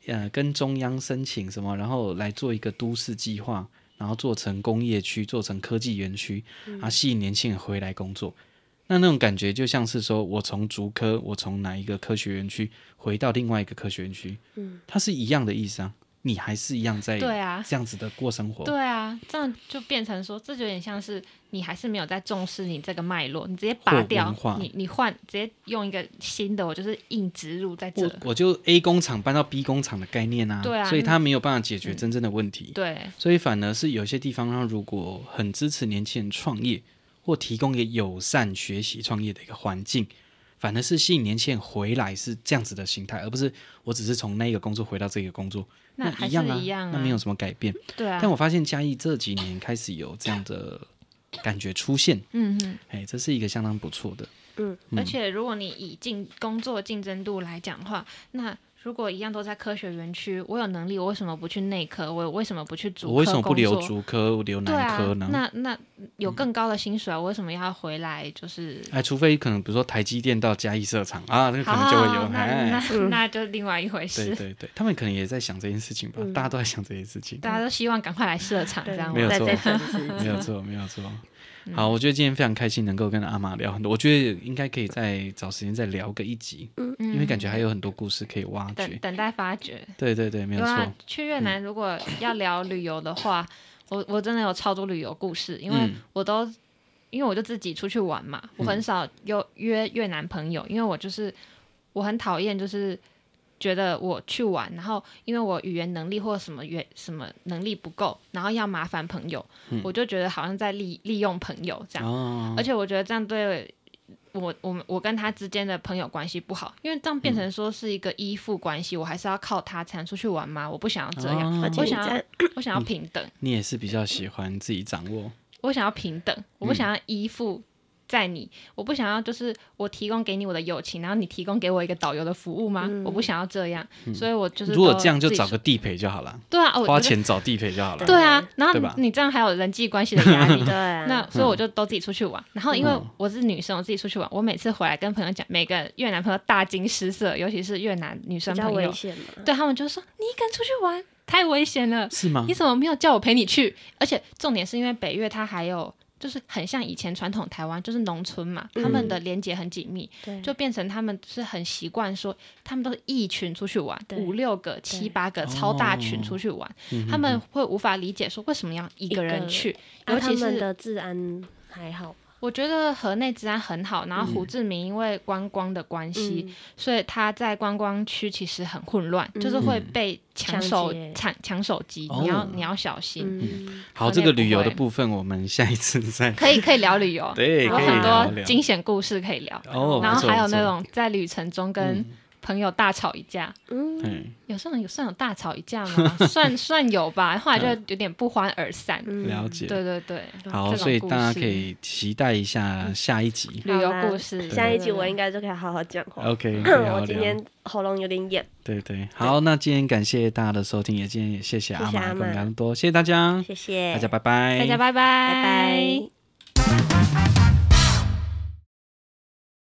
呃，跟中央申请什么，然后来做一个都市计划，然后做成工业区，做成科技园区，啊吸引年轻人回来工作。嗯、那那种感觉就像是说，我从竹科，我从哪一个科学园区回到另外一个科学园区，嗯，它是一样的意思啊。你还是一样在对啊这样子的过生活。对啊，这样就变成说，这就有点像是你还是没有在重视你这个脉络，你直接拔掉，你你换直接用一个新的，我就是硬植入在这。我我就 A 工厂搬到 B 工厂的概念啊，对啊，所以他没有办法解决真正的问题。嗯、对，所以反而是有些地方，他如果很支持年轻人创业，或提供一个友善学习创业的一个环境。反而是吸引年轻人回来是这样子的心态，而不是我只是从那个工作回到这个工作，那一样啊，一样啊，那没有什么改变。对啊。但我发现嘉义这几年开始有这样的感觉出现，嗯嗯，哎，这是一个相当不错的，嗯。而且如果你以竞工作竞争度来讲的话，那如果一样都在科学园区，我有能力，我为什么不去内科？我为什么不去主科？我为什么不留主科，我留男科呢？啊、那那有更高的薪水啊，我为什么要回来？就是哎，除非可能比如说台积电到嘉义设厂啊，那个可能就会有。那那那，那就另外一回事。对对对，他们可能也在想这件事情吧，嗯、大家都在想这件事情，大家都希望赶快来设厂，这样没有错，没有错，没有错。好，我觉得今天非常开心能够跟阿玛聊很多，我觉得应该可以再找时间再聊个一集，嗯，因为感觉还有很多故事可以挖掘，等等待发掘。对对对，没有错。去越南如果要聊旅游的话，我我真的有超多旅游故事，因为我都因为我就自己出去玩嘛，我很少有约越南朋友，因为我就是我很讨厌就是。觉得我去玩，然后因为我语言能力或者什么原什么能力不够，然后要麻烦朋友，嗯、我就觉得好像在利利用朋友这样，哦、而且我觉得这样对我我我跟他之间的朋友关系不好，因为这样变成说是一个依附关系，嗯、我还是要靠他才能出去玩吗？我不想要这样，哦、我想要我想要平等你。你也是比较喜欢自己掌握，我想要平等，我不想要依附。嗯在你，我不想要就是我提供给你我的友情，然后你提供给我一个导游的服务吗？嗯、我不想要这样，嗯、所以我就是如果这样就找个地陪就好了。对啊，花钱找地陪就好了。对啊，然后你这样还有人际关系的压力。对啊，那所以我就都自己出去玩。然后因为我是女生，我自己出去玩，我每次回来跟朋友讲，每个越南朋友大惊失色，尤其是越南女生朋友，对他们就说：“你敢出去玩太危险了，是吗？你怎么没有叫我陪你去？而且重点是因为北越它还有。”就是很像以前传统台湾，就是农村嘛，嗯、他们的连结很紧密，对。就变成他们是很习惯说，他们都是一群出去玩，五六个、七八个超大群出去玩，哦、他们会无法理解说为什么要一个人去，尤其是、啊、他们的治安还好。我觉得河内治安很好，然后胡志明因为观光的关系，嗯、所以他在观光区其实很混乱，嗯、就是会被抢手抢抢手机，你要你要小心。嗯、好，这个旅游的部分我们下一次再 [LAUGHS] 可以可以聊旅游，对，有很多惊险故事可以聊。哦，然后还有那种在旅程中跟、嗯。朋友大吵一架，嗯，有时候有算有大吵一架吗？[LAUGHS] 算算有吧，后来就有点不欢而散。了解，对对对，好，所以大家可以期待一下下一集。旅游故事。下一集我应该就可以好好讲话。OK，[LAUGHS] 我今天喉咙有点痒。对对，好，那今天感谢大家的收听，也今天也谢谢阿玛跟我们多，谢谢大家，谢谢。大家，拜拜，大家拜拜，拜拜。